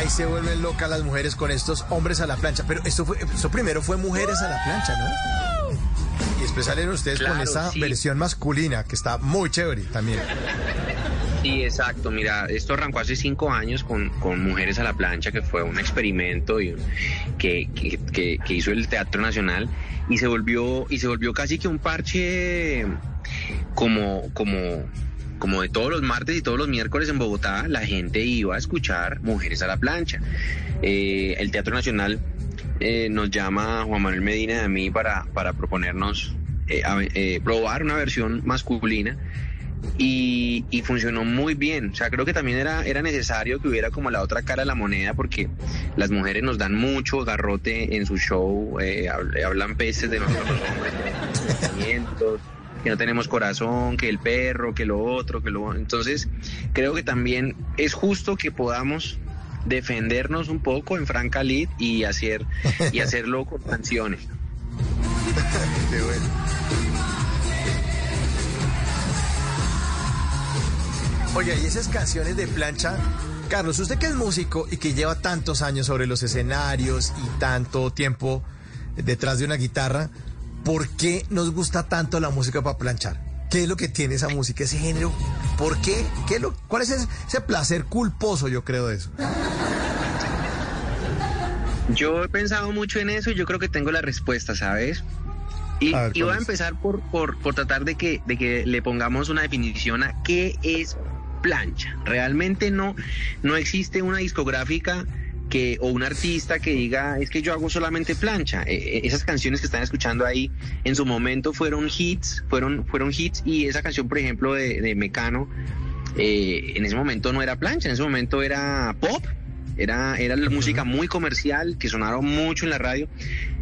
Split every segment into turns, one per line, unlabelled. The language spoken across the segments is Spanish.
Ahí se vuelven locas las mujeres con estos hombres a la plancha. Pero esto, fue, esto primero fue mujeres a la plancha, ¿no? Y después salen ustedes con esa
sí.
versión masculina que está muy chévere también.
Sí, exacto. Mira, esto arrancó hace cinco años con, con Mujeres a la Plancha, que fue un experimento y un- que- que- que hizo el Teatro Nacional y se volvió y se volvió casi que un parche como como como de todos los martes y todos los miércoles en Bogotá, la gente iba a escuchar Mujeres a la Plancha. Eh, el Teatro Nacional eh, nos llama Juan Manuel Medina y a mí para, para proponernos eh, eh, probar una versión masculina y, y funcionó muy bien. O sea, creo que también era, era necesario que hubiera como la otra cara de la moneda porque las mujeres nos dan mucho garrote en su show, eh, hab- hablan peces de los hombres, que no tenemos corazón, que el perro, que lo otro, que lo... Entonces, creo que también es justo que podamos defendernos un poco en franca lid y hacer y hacerlo con canciones.
Qué bueno. Oye, y esas canciones de plancha, Carlos, usted que es músico y que lleva tantos años sobre los escenarios y tanto tiempo detrás de una guitarra, ¿por qué nos gusta tanto la música para planchar? ¿Qué es lo que tiene esa música, ese género? ¿Por qué? ¿Qué es lo, ¿Cuál es ese, ese placer culposo, yo creo, de eso?
Yo he pensado mucho en eso y yo creo que tengo la respuesta, ¿sabes? Y,
A ver,
y voy
¿cuál
a empezar por, por, por tratar de que, de que le pongamos una definición a qué es plancha. Realmente no, no existe una discográfica que, o un artista que diga, es que yo hago solamente plancha. Eh, eh, esas canciones que están escuchando ahí en su momento fueron hits, fueron, fueron hits y esa canción, por ejemplo, de, de Mecano, eh, en ese momento no era plancha, en ese momento era pop, era, era la música muy comercial que sonaron mucho en la radio.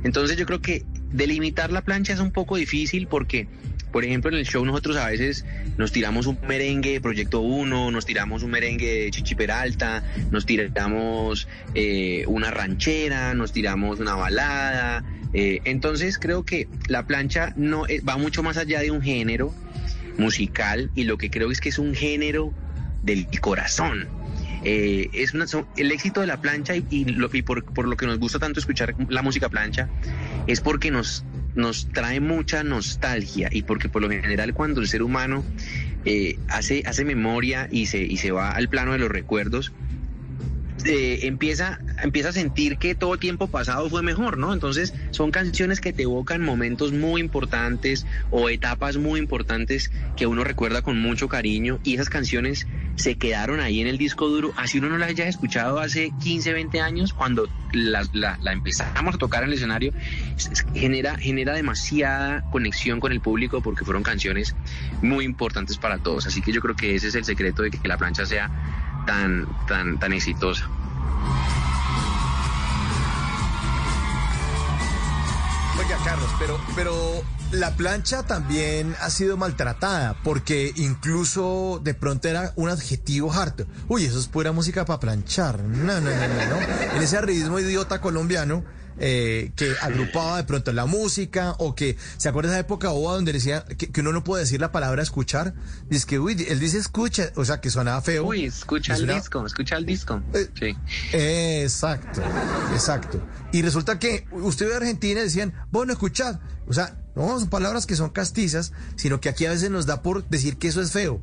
Entonces yo creo que delimitar la plancha es un poco difícil porque, por ejemplo, en el show nosotros a veces nos tiramos un merengue de Proyecto 1, nos tiramos un merengue de Chichi Peralta, nos tiramos eh, una ranchera, nos tiramos una balada. eh, entonces creo que la plancha no eh, va mucho más allá de un género musical y lo que creo es que es un género del corazón. Eh, es una, son- el éxito de la plancha y, y lo- por lo que nos gusta tanto escuchar la música plancha es porque nos, nos trae mucha nostalgia y porque por lo general cuando el ser humano eh, hace, hace memoria y se, y se va al plano de los recuerdos, eh, empieza, empieza a sentir que todo tiempo pasado fue mejor, ¿no? Entonces son canciones que te evocan momentos muy importantes o etapas muy importantes que uno recuerda con mucho cariño y esas canciones se quedaron ahí en el disco duro, así uno no las haya escuchado hace 15, 20 años, cuando la, la- empezamos a tocar en el escenario, es- es- genera, genera demasiada conexión con el público porque fueron canciones muy importantes para todos. Así que yo creo que ese es el secreto de que la plancha sea tan, tan, tan exitosa.
Carlos, pero, pero la plancha también ha sido maltratada, porque incluso de pronto era un adjetivo harto. Uy, eso es pura música para planchar. No, no, no, no, no. En ese ritmo idiota colombiano eh, que agrupaba de pronto la música, o que, ¿se acuerda de esa época boba donde decía que, que uno no puede decir la palabra escuchar? Dice que, uy, él dice escucha, o sea, que sonaba feo.
Uy, escucha el disco, escucha el disco.
Eh,
Sí.
Exacto, exacto. Y resulta que usted ve Argentina y decían, bueno, escuchad. O sea, no son palabras que son castizas, sino que aquí a veces nos da por decir que eso es feo.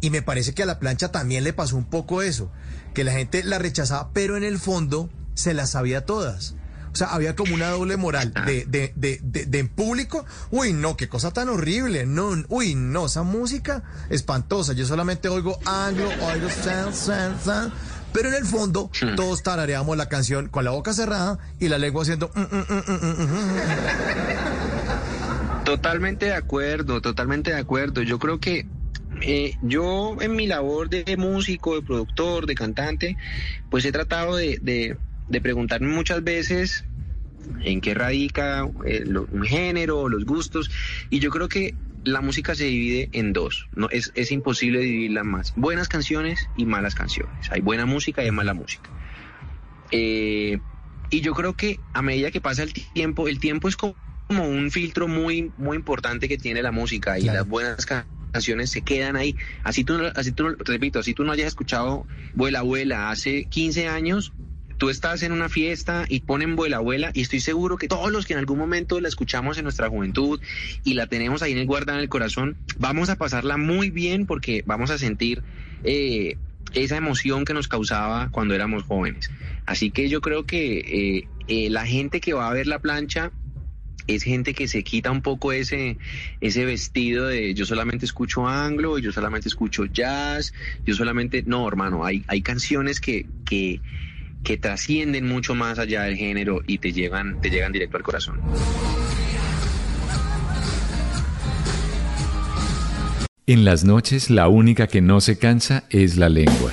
Y me parece que a la plancha también le pasó un poco eso, que la gente la rechazaba, pero en el fondo se las sabía todas. O sea, había como una doble moral de, de, de, de, de en público. Uy, no, qué cosa tan horrible. No, uy, no, esa música espantosa. Yo solamente oigo anglo, oigo san, san, san. Pero en el fondo, todos tarareamos la canción con la boca cerrada y la lengua haciendo. mm, mm, mm.
Totalmente de acuerdo, totalmente de acuerdo. Yo creo que eh, yo en mi labor de músico, de productor, de cantante, pues he tratado de, de, de preguntarme muchas veces en qué radica eh, lo- un género, los gustos, y yo creo que la música se divide en dos, no es, es imposible dividirla más, buenas canciones y malas canciones, hay buena música y hay mala música. Eh, y yo creo que a medida que pasa el tiempo, el tiempo es como un filtro muy, muy importante que tiene la música y
Claro.
las buenas ca- canciones se quedan ahí. Así tú, así tú, repito, así tú no hayas escuchado Vuela Abuela hace 15 años, tú estás en una fiesta y ponen Vuela Abuela y estoy seguro que todos los que en algún momento la escuchamos en nuestra juventud y la tenemos ahí en el guarda en el corazón, vamos a pasarla muy bien porque vamos a sentir eh, esa emoción que nos causaba cuando éramos jóvenes. Así que yo creo que eh, eh, la gente que va a ver la plancha es gente que se quita un poco ese, ese vestido de yo solamente escucho anglo, yo solamente escucho jazz, yo solamente... No, hermano, hay, hay canciones que, que, que trascienden mucho más allá del género y te llegan, te llegan directo al corazón.
En las noches la única que no se cansa es la lengua.